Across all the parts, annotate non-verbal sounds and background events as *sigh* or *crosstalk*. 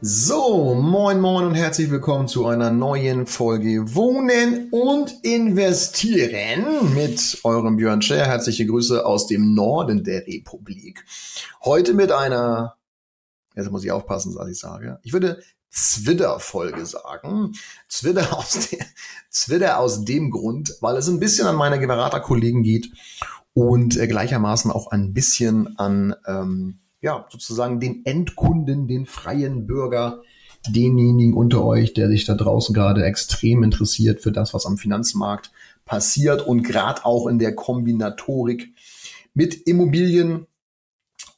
So, moin moin und herzlich willkommen zu einer neuen Folge Wohnen und Investieren mit eurem Björn Scher. Herzliche Grüße aus dem Norden der Republik. Heute mit einer, jetzt muss ich aufpassen, was ich sage. Ich würde Zwitter-Folge sagen. Zwitter *laughs* aus, de, Zwitter aus dem Grund, weil es ein bisschen an meine Beraterkollegen geht und äh, gleichermaßen auch ein bisschen an ähm, ja, sozusagen den Endkunden, den freien Bürger, denjenigen unter euch, der sich da draußen gerade extrem interessiert für das, was am Finanzmarkt passiert und gerade auch in der Kombinatorik mit Immobilien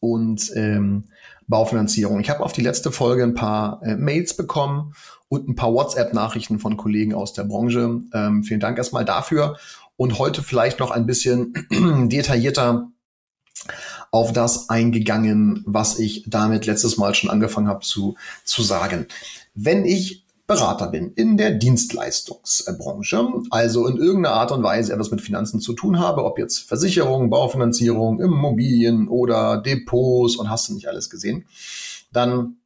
und ähm, Baufinanzierung. Ich habe auf die letzte Folge ein paar äh, Mails bekommen und ein paar WhatsApp-Nachrichten von Kollegen aus der Branche. Ähm, vielen Dank erstmal dafür. Und heute vielleicht noch ein bisschen *clears throat* detaillierter auf das eingegangen, was ich damit letztes Mal schon angefangen habe zu, zu sagen. Wenn ich Berater bin in der Dienstleistungsbranche, also in irgendeiner Art und Weise etwas mit Finanzen zu tun habe, ob jetzt Versicherung, Baufinanzierung, Immobilien oder Depots und hast du nicht alles gesehen, dann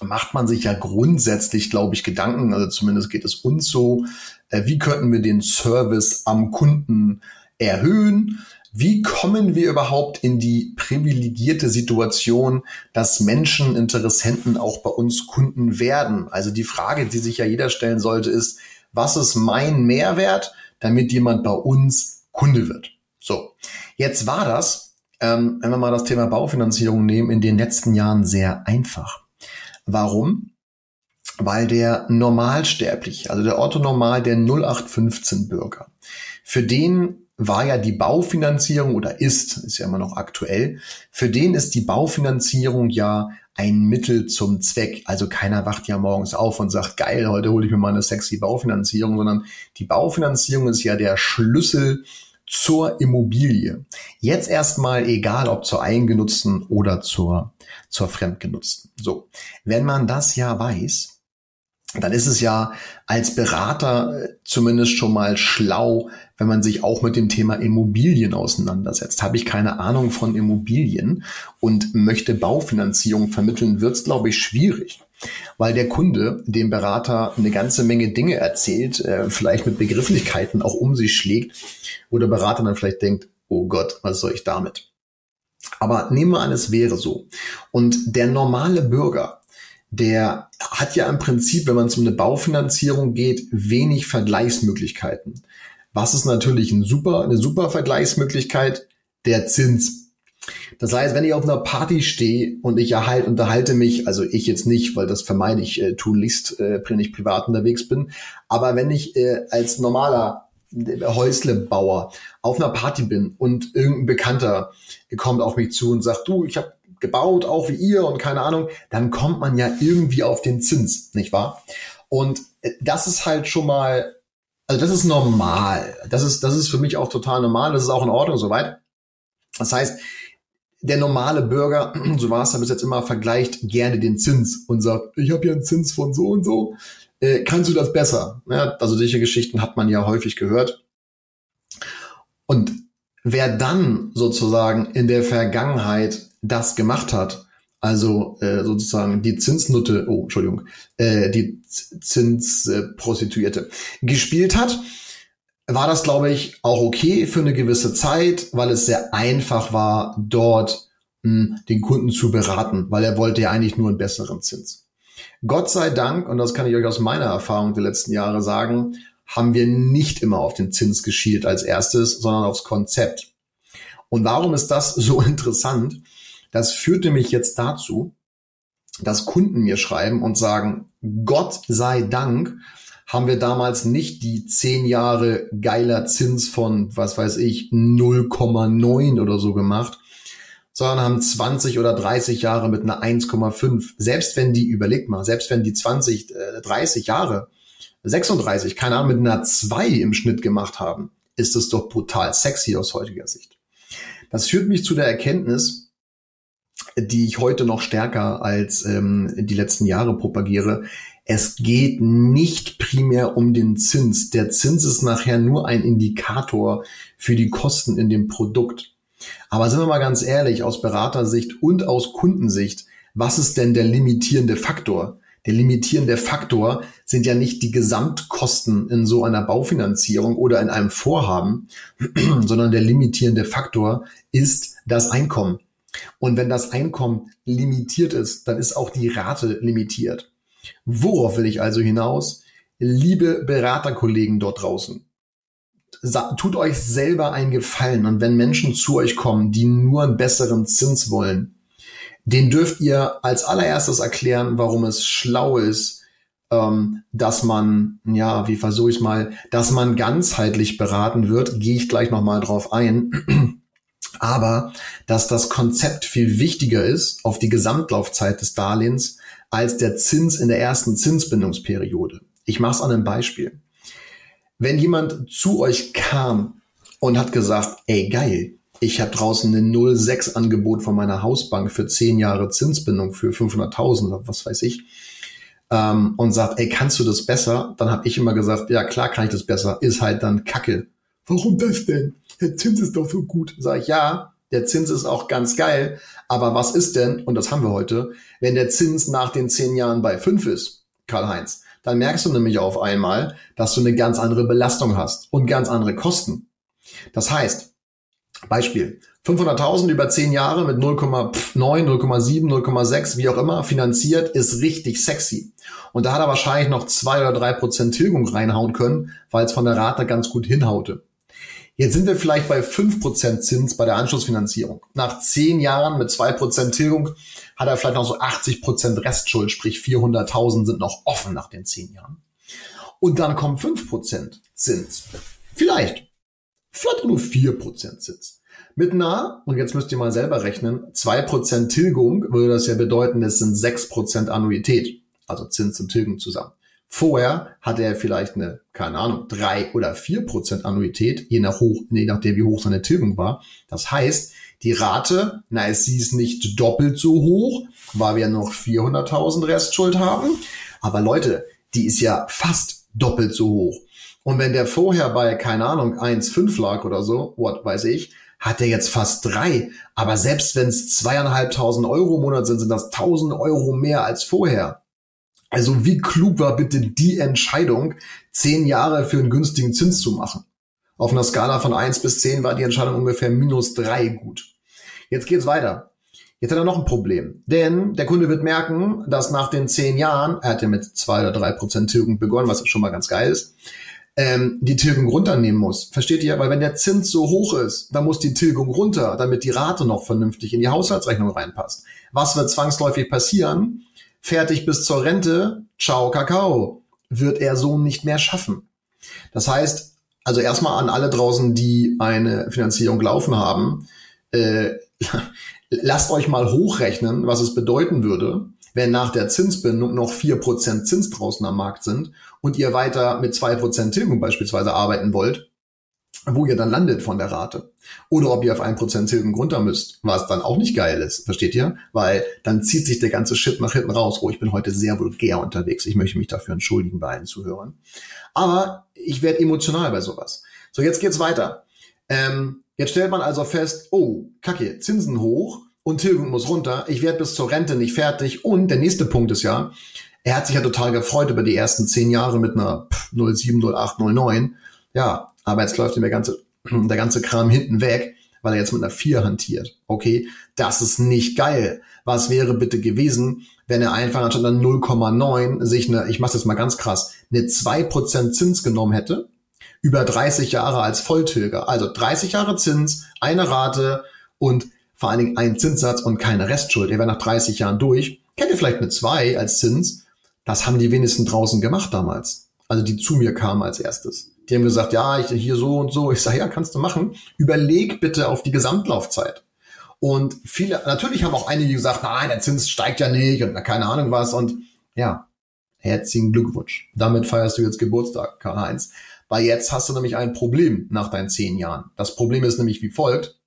macht man sich ja grundsätzlich, glaube ich, Gedanken, also zumindest geht es uns so, äh, wie könnten wir den Service am Kunden erhöhen? Wie kommen wir überhaupt in die privilegierte Situation, dass Menschen Interessenten auch bei uns Kunden werden? Also die Frage, die sich ja jeder stellen sollte, ist, was ist mein Mehrwert, damit jemand bei uns Kunde wird? So, jetzt war das, ähm, wenn wir mal das Thema Baufinanzierung nehmen, in den letzten Jahren sehr einfach. Warum? Weil der Normalsterbliche, also der Orthonormal, der 0815 Bürger, für den war ja die Baufinanzierung oder ist, ist ja immer noch aktuell, für den ist die Baufinanzierung ja ein Mittel zum Zweck. Also keiner wacht ja morgens auf und sagt, geil, heute hole ich mir mal eine sexy Baufinanzierung, sondern die Baufinanzierung ist ja der Schlüssel zur Immobilie. Jetzt erstmal egal, ob zur eingenutzten oder zur, zur fremdgenutzten. So. Wenn man das ja weiß, dann ist es ja als Berater äh, zumindest schon mal schlau, wenn man sich auch mit dem Thema Immobilien auseinandersetzt. Habe ich keine Ahnung von Immobilien und möchte Baufinanzierung vermitteln, wird es, glaube ich, schwierig. Weil der Kunde dem Berater eine ganze Menge Dinge erzählt, äh, vielleicht mit Begrifflichkeiten auch um sich schlägt, wo der Berater dann vielleicht denkt, oh Gott, was soll ich damit? Aber nehmen wir an, es wäre so. Und der normale Bürger der hat ja im Prinzip, wenn man zu einer Baufinanzierung geht, wenig Vergleichsmöglichkeiten. Was ist natürlich ein super, eine super Vergleichsmöglichkeit? Der Zins. Das heißt, wenn ich auf einer Party stehe und ich erhalte, unterhalte mich, also ich jetzt nicht, weil das vermeide ich äh, tunlichst, äh, wenn ich privat unterwegs bin, aber wenn ich äh, als normaler äh, Häuslebauer auf einer Party bin und irgendein Bekannter kommt auf mich zu und sagt, du, ich habe gebaut, auch wie ihr und keine Ahnung, dann kommt man ja irgendwie auf den Zins, nicht wahr? Und äh, das ist halt schon mal, also das ist normal. Das ist, das ist für mich auch total normal. Das ist auch in Ordnung soweit. Das heißt, der normale Bürger, *clears throat* so war es ja bis jetzt immer, vergleicht gerne den Zins und sagt, ich habe ja einen Zins von so und so, äh, kannst du das besser? Ja, also solche Geschichten hat man ja häufig gehört. Und wer dann sozusagen in der Vergangenheit das gemacht hat, also äh, sozusagen die Zinsnutte, oh, Entschuldigung, äh, die Zinsprostituierte gespielt hat, war das, glaube ich, auch okay für eine gewisse Zeit, weil es sehr einfach war, dort mh, hm, den Kunden zu beraten, weil er wollte ja eigentlich nur einen besseren Zins. Gott sei Dank, und das kann ich euch aus meiner Erfahrung der letzten Jahre sagen, haben wir nicht immer auf den Zins geschielt als erstes, sondern aufs Konzept. Und warum ist das so *laughs* interessant? Das führte mich jetzt dazu, dass Kunden mir schreiben und sagen, Gott sei Dank haben wir damals nicht die zehn Jahre geiler Zins von, was weiß ich, 0,9 oder so gemacht, sondern haben 20 oder 30 Jahre mit einer 1,5. Selbst wenn die, überlegt mal, selbst wenn die 20, äh, 30 Jahre 36, keine Ahnung, mit einer 2 im Schnitt gemacht haben, ist es doch brutal sexy aus heutiger Sicht. Das führt mich zu der Erkenntnis, die ich heute noch stärker als ähm, die letzten Jahre propagiere. Es geht nicht primär um den Zins. Der Zins ist nachher nur ein Indikator für die Kosten in dem Produkt. Aber sind wir mal ganz ehrlich, aus Beratersicht und aus Kundensicht, was ist denn der limitierende Faktor? Der limitierende Faktor sind ja nicht die Gesamtkosten in so einer Baufinanzierung oder in einem Vorhaben, *clears throat* sondern der limitierende Faktor ist das Einkommen. Und wenn das Einkommen limitiert ist, dann ist auch die Rate limitiert. Worauf will ich also hinaus? Liebe Beraterkollegen dort draußen, tut euch selber einen Gefallen und wenn Menschen zu euch kommen, die nur einen besseren Zins wollen, den dürft ihr als allererstes erklären, warum es schlau ist, ähm, dass man, ja, wie versuche ich mal, dass man ganzheitlich beraten wird, gehe ich gleich nochmal drauf ein. Aber dass das Konzept viel wichtiger ist auf die Gesamtlaufzeit des Darlehens als der Zins in der ersten Zinsbindungsperiode. Ich mache es an einem Beispiel. Wenn jemand zu euch kam und hat gesagt, ey geil, ich habe draußen ein 0,6 Angebot von meiner Hausbank für 10 Jahre Zinsbindung für 500.000 oder was weiß ich ähm, und sagt, ey, kannst du das besser? Dann habe ich immer gesagt, ja klar kann ich das besser, ist halt dann Kacke. Warum das denn? Der Zins ist doch so gut. Sag ich, ja, der Zins ist auch ganz geil, aber was ist denn, und das haben wir heute, wenn der Zins nach den 10 Jahren bei 5 ist, Karl-Heinz, dann merkst du nämlich auf einmal, dass du eine ganz andere Belastung hast und ganz andere Kosten. Das heißt, Beispiel. 500.000 über 10 Jahre mit 0,9, 0,7, 0,6, wie auch immer, finanziert, ist richtig sexy. Und da hat er wahrscheinlich noch zwei oder drei Prozent Tilgung reinhauen können, weil es von der Rate ganz gut hinhaute. Jetzt sind wir vielleicht bei 5% Zins bei der Anschlussfinanzierung. Nach 10 Jahren mit 2% Tilgung hat er vielleicht noch so 80% Restschuld, sprich 400.000 sind noch offen nach den 10 Jahren. Und dann kommen 5% Zins. Vielleicht vielleicht nur 4% Zins. Mit einer, und jetzt müsst ihr mal selber rechnen, 2% Tilgung würde das ja bedeuten, es sind 6% Annuität, also Zins und Tilgung zusammen. Vorher hatte er vielleicht eine, keine Ahnung, drei oder vier Prozent Annuität, je nach hoch, je nachdem wie hoch seine Tilgung war. Das heißt, die Rate, na, es ist nicht doppelt so hoch, weil wir noch 400.000 Restschuld haben. Aber Leute, die ist ja fast doppelt so hoch. Und wenn der vorher bei, keine Ahnung, 1,5 lag oder so, what weiß ich, hat der jetzt fast drei. Aber selbst wenn es zweieinhalbtausend Euro im Monat sind, sind das tausend Euro mehr als vorher. Also wie klug war bitte die Entscheidung, zehn Jahre für einen günstigen Zins zu machen? Auf einer Skala von eins bis zehn war die Entscheidung ungefähr minus drei gut. Jetzt geht's weiter. Jetzt hat er noch ein Problem. Denn der Kunde wird merken, dass nach den zehn Jahren, er hat ja mit zwei oder drei Prozent Tilgung begonnen, was schon mal ganz geil ist, ähm, die Tilgung runternehmen muss. Versteht ihr? Weil wenn der Zins so hoch ist, dann muss die Tilgung runter, damit die Rate noch vernünftig in die Haushaltsrechnung reinpasst. Was wird zwangsläufig passieren? Fertig bis zur Rente, ciao Kakao, wird er so nicht mehr schaffen. Das heißt, also erstmal an alle draußen, die eine Finanzierung laufen haben, äh, *laughs* lasst euch mal hochrechnen, was es bedeuten würde, wenn nach der Zinsbindung noch vier Prozent Zins draußen am Markt sind und ihr weiter mit zwei Prozent Tilgung beispielsweise arbeiten wollt, wo ihr dann landet von der Rate. Oder ob ihr auf ein Prozent Tilgung runter müsst, was dann auch nicht geil ist, versteht ihr? Weil dann zieht sich der ganze Shit nach hinten raus. Oh, ich bin heute sehr vulgär unterwegs. Ich möchte mich dafür entschuldigen bei allen Zuhörern. Aber ich werde emotional bei sowas. So, jetzt geht's weiter. Ähm, jetzt stellt man also fest, oh, kacke, Zinsen hoch und Tilgung muss runter. Ich werde bis zur Rente nicht fertig. Und der nächste Punkt ist ja, er hat sich ja total gefreut über die ersten zehn Jahre mit einer 07, 08, 09. Ja, aber jetzt läuft ihm der ganze, *clears throat* der ganze Kram hinten weg, weil er jetzt mit einer 4 hantiert. Okay, das ist nicht geil. Was wäre bitte gewesen, wenn er einfach anstatt einer 0,9 sich eine, ich mach's jetzt mal ganz krass, eine 2% Zins genommen hätte, über 30 Jahre als Volltilger. Also 30 Jahre Zins, eine Rate und vor allen Dingen ein Zinssatz und keine Restschuld. Er wäre nach 30 Jahren durch. Kennt ihr vielleicht eine 2 als Zins das haben die wenigsten draußen gemacht damals. Also die zu mir kamen als erstes. Die haben gesagt, ja, ich hier so und so. Ich sage, ja, kannst du machen. Überleg bitte auf die Gesamtlaufzeit. Und viele, natürlich haben auch einige gesagt, nein, der Zins steigt ja nicht und keine Ahnung was. Und ja, Herzlichen Glückwunsch. Damit feierst du jetzt Geburtstag, Karl-Heinz. Weil jetzt hast du nämlich ein Problem nach deinen zehn Jahren. Das Problem ist nämlich wie folgt.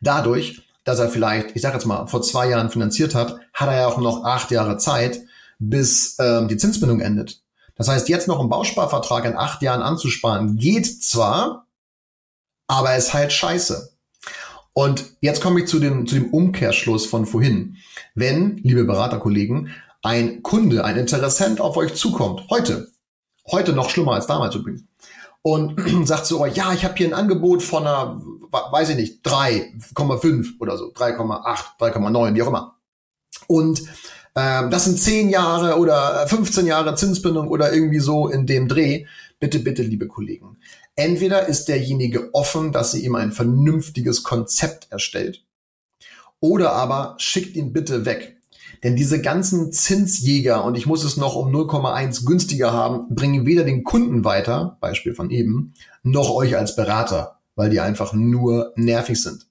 Dadurch, dass er vielleicht, ich sage jetzt mal, vor zwei Jahren finanziert hat, hat er ja auch noch acht Jahre Zeit, bis ähm, die Zinsbindung endet. Das heißt, jetzt noch einen Bausparvertrag in acht Jahren anzusparen, geht zwar, aber ist halt scheiße. Und jetzt komme ich zu dem, zu dem Umkehrschluss von vorhin. Wenn, liebe Beraterkollegen, ein Kunde, ein Interessent auf euch zukommt, heute, heute noch schlimmer als damals übrigens, und *clears throat* sagt so, ja, ich habe hier ein Angebot von einer, weiß ich nicht, 3,5 oder so, 3,8, 3,9, wie auch immer. Und ähm, das sind 10 Jahre oder 15 Jahre Zinsbindung oder irgendwie so in dem Dreh. Bitte, bitte, liebe Kollegen. Entweder ist derjenige offen, dass sie ihm ein vernünftiges Konzept erstellt, oder aber schickt ihn bitte weg. Denn diese ganzen Zinsjäger und ich muss es noch um 0,1 günstiger haben, bringen weder den Kunden weiter, Beispiel von eben, noch euch als Berater, weil die einfach nur nervig sind.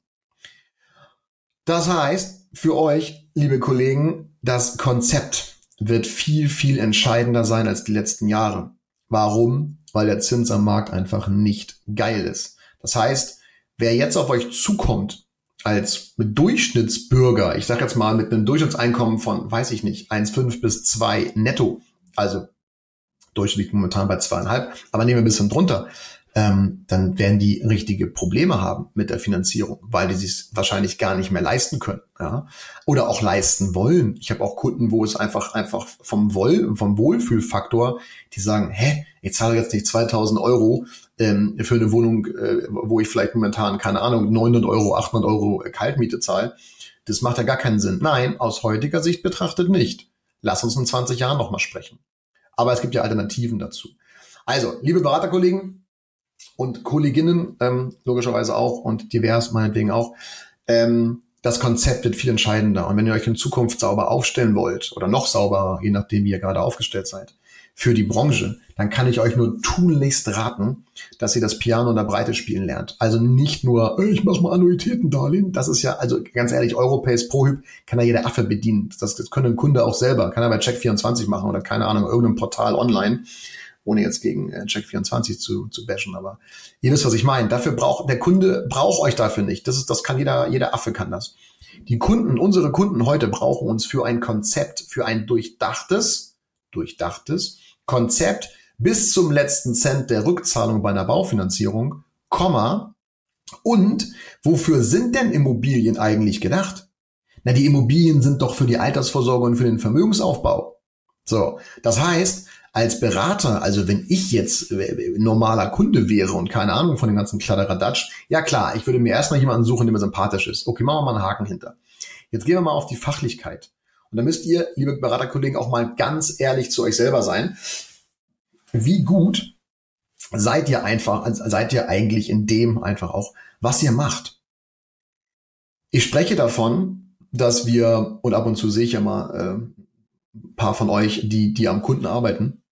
Das heißt, für euch, liebe Kollegen, das Konzept wird viel, viel entscheidender sein als die letzten Jahre. Warum? Weil der Zins am Markt einfach nicht geil ist. Das heißt, wer jetzt auf euch zukommt als Durchschnittsbürger, ich sage jetzt mal mit einem Durchschnittseinkommen von, weiß ich nicht, 1,5 bis 2 netto, also durchschnittlich momentan bei zweieinhalb, aber nehmen wir ein bisschen drunter, ähm, dann werden die richtige Probleme haben mit der Finanzierung, weil die sich wahrscheinlich gar nicht mehr leisten können, ja, oder auch leisten wollen. Ich habe auch Kunden, wo es einfach einfach vom Wohl, vom Wohlfühlfaktor, die sagen, hä, ich zahle jetzt nicht 2000 Euro ähm, für eine Wohnung, äh, wo ich vielleicht momentan keine Ahnung 900 Euro, 800 Euro Kaltmiete zahle. Das macht ja gar keinen Sinn. Nein, aus heutiger Sicht betrachtet nicht. Lass uns in 20 Jahren nochmal sprechen. Aber es gibt ja Alternativen dazu. Also, liebe Beraterkollegen, und Kolleginnen ähm, logischerweise auch und divers meinetwegen auch. Ähm, das Konzept wird viel entscheidender. Und wenn ihr euch in Zukunft sauber aufstellen wollt oder noch sauberer, je nachdem, wie ihr gerade aufgestellt seid, für die Branche, dann kann ich euch nur tunlichst raten, dass ihr das Piano in der Breite spielen lernt. Also nicht nur, ich mache mal Annuitätendarlehen. Das ist ja, also ganz ehrlich, Europace ProHyp kann ja jeder Affe bedienen. Das, das könnte ein Kunde auch selber, kann er bei Check24 machen oder keine Ahnung, irgendeinem Portal online ohne jetzt gegen äh, Check24 zu, zu bashen, aber ihr wisst, was ich meine. Dafür braucht, der Kunde braucht euch dafür nicht. Das ist, das kann jeder, jeder Affe kann das. Die Kunden, unsere Kunden heute brauchen uns für ein Konzept, für ein durchdachtes, durchdachtes Konzept bis zum letzten Cent der Rückzahlung bei einer Baufinanzierung, Komma, und wofür sind denn Immobilien eigentlich gedacht? Na, die Immobilien sind doch für die Altersvorsorge und für den Vermögensaufbau. So, das heißt, als Berater, also wenn ich jetzt äh, normaler Kunde wäre und keine Ahnung von dem ganzen Kladderadatsch, ja klar, ich würde mir erstmal jemanden suchen, der mir sympathisch ist. Okay, machen wir mal einen Haken hinter. Jetzt gehen wir mal auf die Fachlichkeit. Und da müsst ihr, liebe Beraterkollegen, auch mal ganz ehrlich zu euch selber sein. Wie gut seid ihr einfach, seid ihr eigentlich in dem einfach auch, was ihr macht? Ich spreche davon, dass wir, und ab und zu sehe ich ja mal äh, paar von euch, die, die am Kunden arbeiten,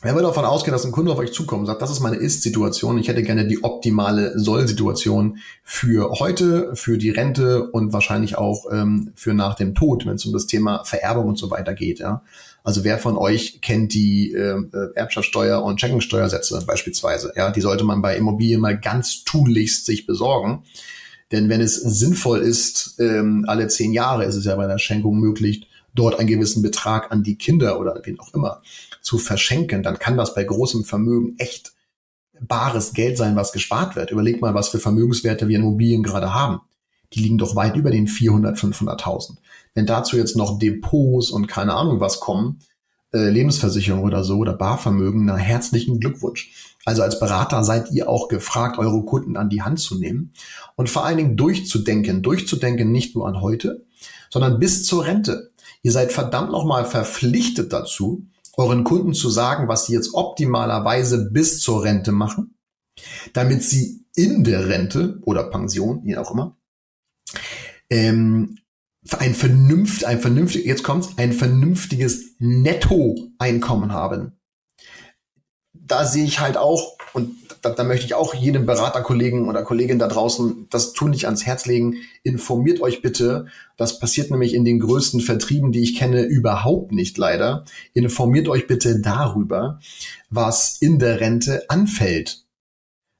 wenn wir davon ausgehen, dass ein Kunde auf euch zukommt und sagt, das ist meine Ist-Situation, ich hätte gerne die optimale Soll-Situation für heute, für die Rente und wahrscheinlich auch ähm, für nach dem Tod, wenn es um das Thema Vererbung und so weiter geht. Ja? Also wer von euch kennt die äh, Erbschaftssteuer und Schenkungssteuersätze beispielsweise? Ja, die sollte man bei Immobilien mal ganz tunlichst sich besorgen. Denn wenn es sinnvoll ist, ähm, alle zehn Jahre ist es ja bei der Schenkung möglich, dort einen gewissen Betrag an die Kinder oder wen auch immer zu verschenken, dann kann das bei großem Vermögen echt bares Geld sein, was gespart wird. Überleg mal, was für Vermögenswerte wir in Immobilien gerade haben. Die liegen doch weit über den 400, 500.000. Wenn dazu jetzt noch Depots und keine Ahnung was kommen, äh, Lebensversicherung oder so oder Barvermögen, na herzlichen Glückwunsch. Also als Berater seid ihr auch gefragt, eure Kunden an die Hand zu nehmen und vor allen Dingen durchzudenken. Durchzudenken nicht nur an heute, sondern bis zur Rente. Ihr seid verdammt nochmal verpflichtet dazu, euren Kunden zu sagen, was sie jetzt optimalerweise bis zur Rente machen, damit sie in der Rente oder Pension, je auch immer, ähm, ein vernünft, ein vernünftig, jetzt kommt's, ein vernünftiges Nettoeinkommen haben. Da sehe ich halt auch, und da, da möchte ich auch jedem Beraterkollegen oder Kollegin da draußen das tun nicht ans Herz legen. Informiert euch bitte. Das passiert nämlich in den größten Vertrieben, die ich kenne, überhaupt nicht leider. Informiert euch bitte darüber, was in der Rente anfällt.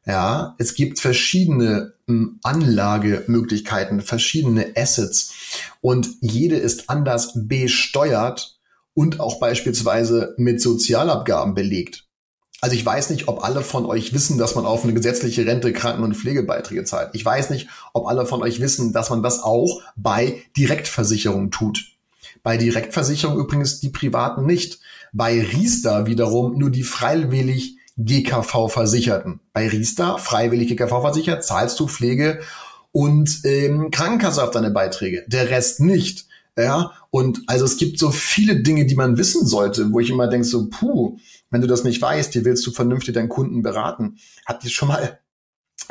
Ja, es gibt verschiedene hm, Anlagemöglichkeiten, verschiedene Assets und jede ist anders besteuert und auch beispielsweise mit Sozialabgaben belegt. Also ich weiß nicht, ob alle von euch wissen, dass man auf eine gesetzliche Rente Kranken- und Pflegebeiträge zahlt. Ich weiß nicht, ob alle von euch wissen, dass man das auch bei Direktversicherungen tut. Bei Direktversicherung übrigens die privaten nicht. Bei Riester wiederum nur die freiwillig GKV Versicherten. Bei Riester, freiwillig GKV versichert, zahlst du Pflege und ähm, Krankenkasse auf deine Beiträge. Der Rest nicht. Ja, und also es gibt so viele Dinge, die man wissen sollte, wo ich immer denke so, puh, wenn du das nicht weißt, wie willst du vernünftig deinen Kunden beraten? Habt ihr schon mal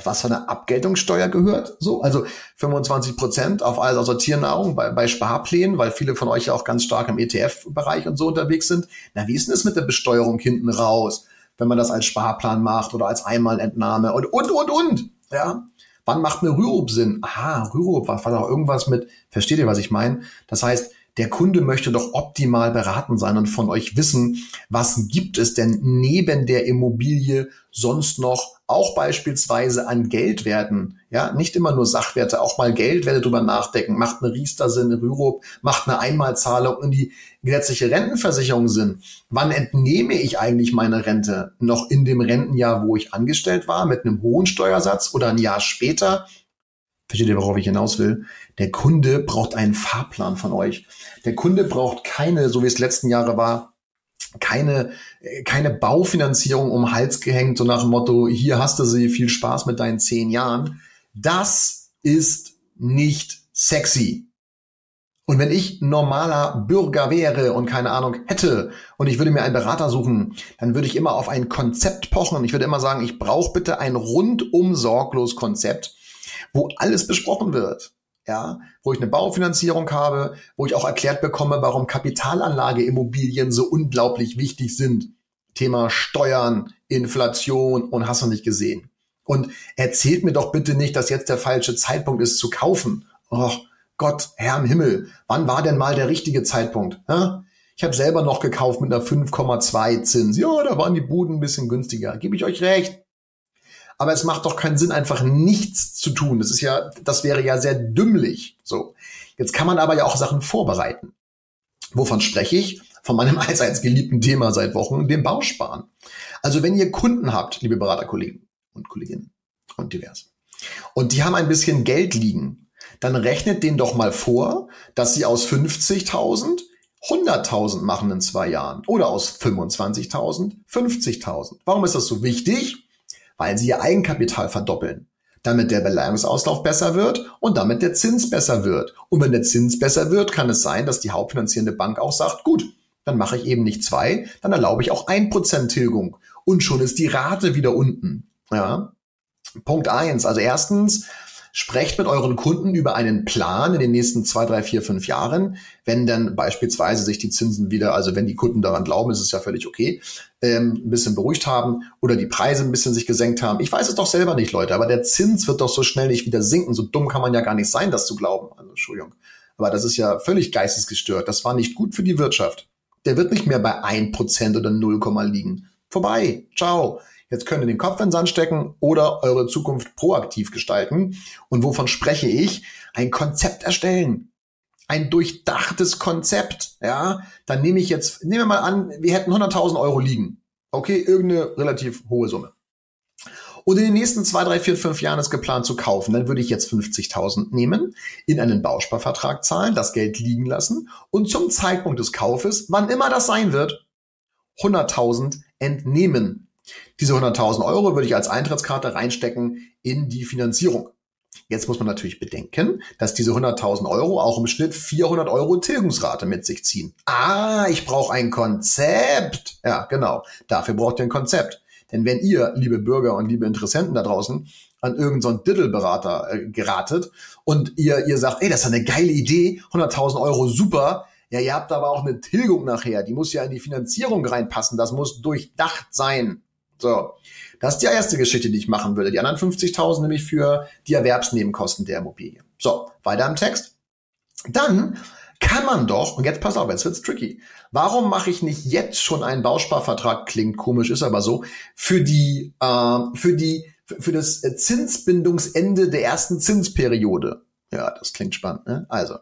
was von der Abgeltungssteuer gehört? So, also 25 Prozent auf alles außer Tiernahrung bei, bei Sparplänen, weil viele von euch ja auch ganz stark im ETF-Bereich und so unterwegs sind. Na, wie ist denn das mit der Besteuerung hinten raus, wenn man das als Sparplan macht oder als Einmalentnahme und, und, und, und, ja? Wann macht eine Rürup Sinn? Aha, Rürup war, war doch irgendwas mit, versteht ihr, was ich meine? Das heißt, der Kunde möchte doch optimal beraten sein und von euch wissen, was gibt es denn neben der Immobilie sonst noch auch beispielsweise an Geldwerten, ja, nicht immer nur Sachwerte, auch mal Geldwerte drüber nachdenken. Macht eine Riester Sinn, eine Rürup, macht eine Einmalzahlung in die gesetzliche Rentenversicherung Sinn. Wann entnehme ich eigentlich meine Rente? Noch in dem Rentenjahr, wo ich angestellt war, mit einem hohen Steuersatz oder ein Jahr später? Versteht ihr, worauf ich hinaus will? Der Kunde braucht einen Fahrplan von euch. Der Kunde braucht keine, so wie es letzten Jahre war, keine, keine Baufinanzierung um Hals gehängt, so nach dem Motto, hier hast du sie, viel Spaß mit deinen zehn Jahren. Das ist nicht sexy. Und wenn ich normaler Bürger wäre und keine Ahnung hätte und ich würde mir einen Berater suchen, dann würde ich immer auf ein Konzept pochen. Ich würde immer sagen, ich brauche bitte ein rundum sorglos Konzept, wo alles besprochen wird ja, wo ich eine Baufinanzierung habe, wo ich auch erklärt bekomme, warum Kapitalanlageimmobilien so unglaublich wichtig sind. Thema Steuern, Inflation und hast du nicht gesehen. Und erzählt mir doch bitte nicht, dass jetzt der falsche Zeitpunkt ist zu kaufen. Oh Gott, Herr im Himmel, wann war denn mal der richtige Zeitpunkt? Ja? Ich habe selber noch gekauft mit einer 5,2 Zins. Ja, da waren die Buden ein bisschen günstiger. Gebe ich euch recht. Aber es macht doch keinen Sinn, einfach nichts zu tun. Das ist ja, das wäre ja sehr dümmlich. So. Jetzt kann man aber ja auch Sachen vorbereiten. Wovon spreche ich? Von meinem *laughs* allseits geliebten Thema seit Wochen, dem Bausparen. Also wenn ihr Kunden habt, liebe Beraterkollegen und Kolleginnen und divers, und die haben ein bisschen Geld liegen, dann rechnet denen doch mal vor, dass sie aus 50.000 100.000 machen in zwei Jahren oder aus 25.000 50.000. Warum ist das so wichtig? Weil sie ihr Eigenkapital verdoppeln, damit der Beleihungsauslauf besser wird und damit der Zins besser wird. Und wenn der Zins besser wird, kann es sein, dass die hauptfinanzierende Bank auch sagt, gut, dann mache ich eben nicht zwei, dann erlaube ich auch ein Prozent Tilgung und schon ist die Rate wieder unten. Ja. Punkt eins. Also erstens, Sprecht mit euren Kunden über einen Plan in den nächsten zwei, drei, vier, fünf Jahren. Wenn dann beispielsweise sich die Zinsen wieder, also wenn die Kunden daran glauben, ist es ja völlig okay, ähm, ein bisschen beruhigt haben oder die Preise ein bisschen sich gesenkt haben. Ich weiß es doch selber nicht, Leute, aber der Zins wird doch so schnell nicht wieder sinken. So dumm kann man ja gar nicht sein, das zu glauben. Also, Entschuldigung. Aber das ist ja völlig geistesgestört. Das war nicht gut für die Wirtschaft. Der wird nicht mehr bei ein Prozent oder 0, liegen. Vorbei. Ciao. Jetzt könnt ihr den Kopf in den Sand stecken oder eure Zukunft proaktiv gestalten. Und wovon spreche ich? Ein Konzept erstellen. Ein durchdachtes Konzept, ja. Dann nehme ich jetzt, nehmen wir mal an, wir hätten 100.000 Euro liegen. Okay, irgendeine relativ hohe Summe. Und in den nächsten zwei, drei, vier, fünf Jahren ist geplant zu kaufen. Dann würde ich jetzt 50.000 nehmen, in einen Bausparvertrag zahlen, das Geld liegen lassen und zum Zeitpunkt des Kaufes, wann immer das sein wird, 100.000 entnehmen. Diese 100.000 Euro würde ich als Eintrittskarte reinstecken in die Finanzierung. Jetzt muss man natürlich bedenken, dass diese 100.000 Euro auch im Schnitt 400 Euro Tilgungsrate mit sich ziehen. Ah, ich brauche ein Konzept. Ja, genau. Dafür braucht ihr ein Konzept. Denn wenn ihr, liebe Bürger und liebe Interessenten da draußen, an irgendeinen so Diddle-Berater äh, geratet und ihr, ihr sagt, ey, das ist eine geile Idee, 100.000 Euro, super. Ja, ihr habt aber auch eine Tilgung nachher, die muss ja in die Finanzierung reinpassen, das muss durchdacht sein. So. Das ist die erste Geschichte, die ich machen würde. Die anderen 50.000 nämlich für die Erwerbsnebenkosten der Immobilie. So, weiter im Text. Dann kann man doch, und jetzt pass auf, jetzt wird's tricky. Warum mache ich nicht jetzt schon einen Bausparvertrag? Klingt komisch, ist aber so. Für die, äh, für die, für das Zinsbindungsende der ersten Zinsperiode. Ja, das klingt spannend. Ne? Also,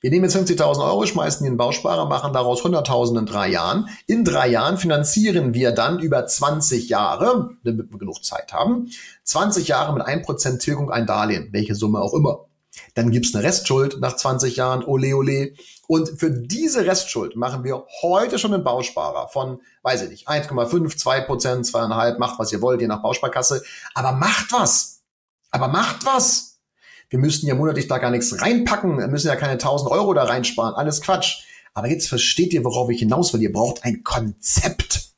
wir nehmen jetzt 50.000 Euro, schmeißen die in den Bausparer, machen daraus 100.000 in drei Jahren. In drei Jahren finanzieren wir dann über 20 Jahre, damit wir genug Zeit haben, 20 Jahre mit 1% Tilgung ein Darlehen, welche Summe auch immer. Dann gibt's eine Restschuld nach 20 Jahren, ole ole. Und für diese Restschuld machen wir heute schon einen Bausparer von, weiß ich nicht, 1,5, 2 Prozent, 2,5, macht was ihr wollt, je nach Bausparkasse. Aber macht was. Aber macht was wir müssten ja monatlich da gar nichts reinpacken, wir müssen ja keine 1000 Euro da reinsparen, alles Quatsch. Aber jetzt versteht ihr, worauf ich hinaus will. Ihr braucht ein Konzept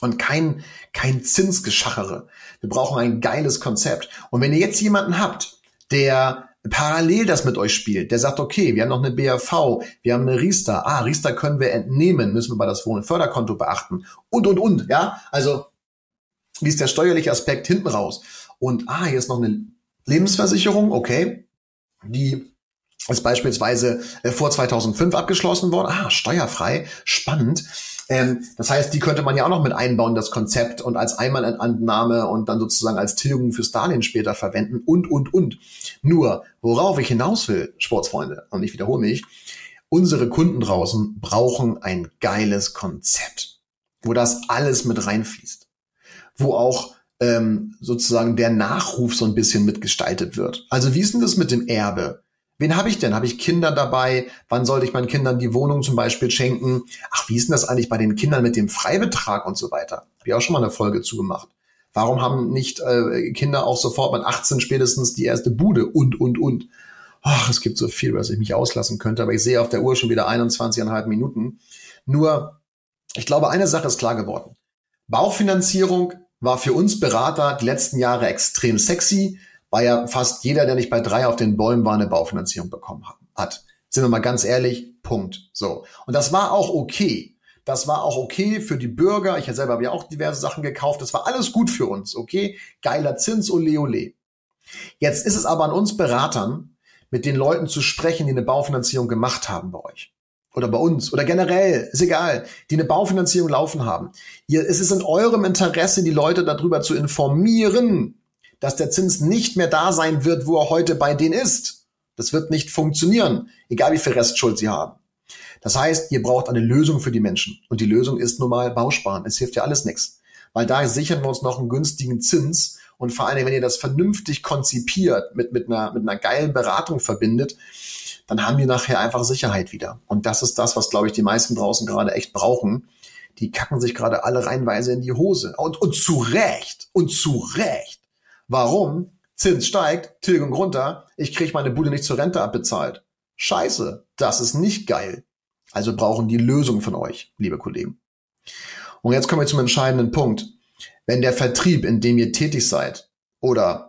und kein, kein Zinsgeschachere. Wir brauchen ein geiles Konzept. Und wenn ihr jetzt jemanden habt, der parallel das mit euch spielt, der sagt, okay, wir haben noch eine BAV, wir haben eine Riester, ah, Riester können wir entnehmen, müssen wir bei das Wohnförderkonto beachten und, und, und, ja, also, wie ist der steuerliche Aspekt hinten raus? Und, ah, hier ist noch eine Lebensversicherung, okay, die ist beispielsweise äh, vor 2005 abgeschlossen worden. Ah, steuerfrei, spannend. Ähm, das heißt, die könnte man ja auch noch mit einbauen, das Konzept und als Einmalentnahme und dann sozusagen als Tilgung für Stalin später verwenden und, und, und. Nur, worauf ich hinaus will, Sportsfreunde, und ich wiederhole mich, unsere Kunden draußen brauchen ein geiles Konzept, wo das alles mit reinfließt, wo auch ähm, sozusagen der Nachruf so ein bisschen mitgestaltet wird. Also wie ist denn das mit dem Erbe? Wen habe ich denn? Habe ich Kinder dabei? Wann sollte ich meinen Kindern die Wohnung zum Beispiel schenken? Ach, wie ist denn das eigentlich bei den Kindern mit dem Freibetrag und so weiter? Habe ich auch schon mal eine Folge zugemacht. Warum haben nicht äh, Kinder auch sofort mit 18 spätestens die erste Bude und, und, und? Ach, es gibt so viel, was ich mich auslassen könnte, aber ich sehe auf der Uhr schon wieder 21,5 Minuten. Nur, ich glaube, eine Sache ist klar geworden. Baufinanzierung war für uns Berater die letzten Jahre extrem sexy, weil ja fast jeder, der nicht bei drei auf den Bäumen war, eine Baufinanzierung bekommen hat. Sind wir mal ganz ehrlich, Punkt. So. Und das war auch okay. Das war auch okay für die Bürger. Ich selber habe ja auch diverse Sachen gekauft. Das war alles gut für uns, okay? Geiler Zins, ole ole. Jetzt ist es aber an uns Beratern, mit den Leuten zu sprechen, die eine Baufinanzierung gemacht haben bei euch oder bei uns oder generell, ist egal, die eine Baufinanzierung laufen haben. Ihr, es ist in eurem Interesse, die Leute darüber zu informieren, dass der Zins nicht mehr da sein wird, wo er heute bei denen ist. Das wird nicht funktionieren, egal wie viel Restschuld sie haben. Das heißt, ihr braucht eine Lösung für die Menschen. Und die Lösung ist nun mal Bausparen. Es hilft ja alles nichts. Weil da sichern wir uns noch einen günstigen Zins. Und vor allem, wenn ihr das vernünftig konzipiert, mit, mit, einer, mit einer geilen Beratung verbindet, dann haben die nachher einfach Sicherheit wieder. Und das ist das, was, glaube ich, die meisten draußen gerade echt brauchen. Die kacken sich gerade alle reinweise in die Hose. Und, und zu Recht. Und zu Recht. Warum? Zins steigt, Tilgung runter, ich kriege meine Bude nicht zur Rente abbezahlt. Scheiße, das ist nicht geil. Also brauchen die Lösung von euch, liebe Kollegen. Und jetzt kommen wir zum entscheidenden Punkt. Wenn der Vertrieb, in dem ihr tätig seid, oder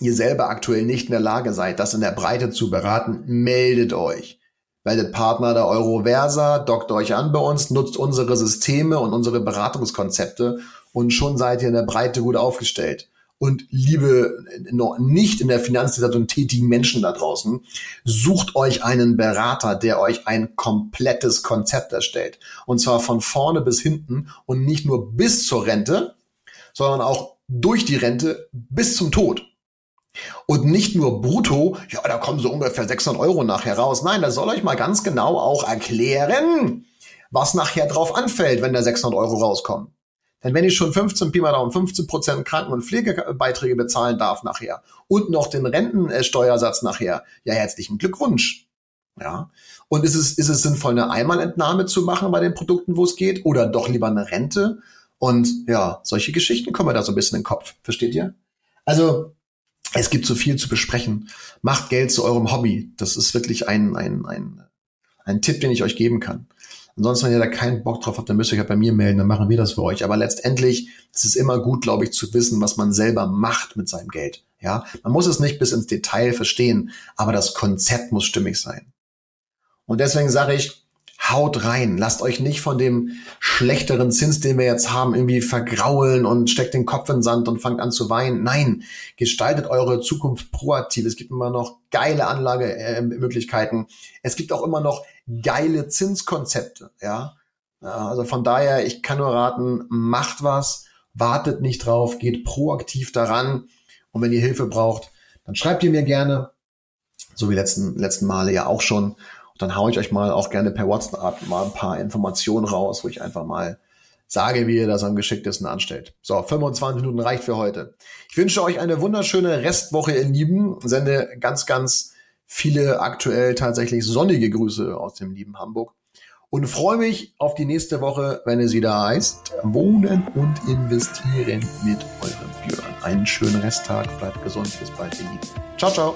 ihr selber aktuell nicht in der Lage seid, das in der Breite zu beraten, meldet euch. Werdet Partner der Euroversa, dockt euch an bei uns, nutzt unsere Systeme und unsere Beratungskonzepte und schon seid ihr in der Breite gut aufgestellt. Und liebe noch nicht in der Finanzsituation tätigen Menschen da draußen, sucht euch einen Berater, der euch ein komplettes Konzept erstellt. Und zwar von vorne bis hinten und nicht nur bis zur Rente, sondern auch durch die Rente bis zum Tod. Und nicht nur brutto, ja, da kommen so ungefähr 600 Euro nachher raus. Nein, da soll euch mal ganz genau auch erklären, was nachher drauf anfällt, wenn da 600 Euro rauskommen. Denn wenn ich schon 15 Pi mal Daumen, 15 Prozent Kranken- und Pflegebeiträge bezahlen darf nachher und noch den Rentensteuersatz nachher, ja, herzlichen Glückwunsch. Ja. Und ist es, ist es sinnvoll, eine Einmalentnahme zu machen bei den Produkten, wo es geht, oder doch lieber eine Rente? Und ja, solche Geschichten kommen mir da so ein bisschen in den Kopf. Versteht ihr? Also, es gibt so viel zu besprechen. Macht Geld zu eurem Hobby. Das ist wirklich ein, ein, ein, ein Tipp, den ich euch geben kann. Ansonsten, wenn ihr da keinen Bock drauf habt, dann müsst ihr euch halt bei mir melden, dann machen wir das für euch. Aber letztendlich ist es immer gut, glaube ich, zu wissen, was man selber macht mit seinem Geld. Ja, man muss es nicht bis ins Detail verstehen, aber das Konzept muss stimmig sein. Und deswegen sage ich, haut rein. Lasst euch nicht von dem schlechteren Zins, den wir jetzt haben, irgendwie vergraulen und steckt den Kopf in den Sand und fangt an zu weinen. Nein, gestaltet eure Zukunft proaktiv. Es gibt immer noch geile Anlagemöglichkeiten. Es gibt auch immer noch geile Zinskonzepte, ja. Also von daher, ich kann nur raten, macht was, wartet nicht drauf, geht proaktiv daran. Und wenn ihr Hilfe braucht, dann schreibt ihr mir gerne, so wie letzten, letzten Male ja auch schon dann haue ich euch mal auch gerne per WhatsApp mal ein paar Informationen raus, wo ich einfach mal sage, wie ihr das am geschicktesten anstellt. So, 25 Minuten reicht für heute. Ich wünsche euch eine wunderschöne Restwoche, ihr Lieben. Sende ganz, ganz viele aktuell tatsächlich sonnige Grüße aus dem lieben Hamburg. Und freue mich auf die nächste Woche, wenn es wieder heißt, Wohnen und Investieren mit eurem Björn. Einen schönen Resttag, bleibt gesund, bis bald, ihr Lieben. Ciao, ciao.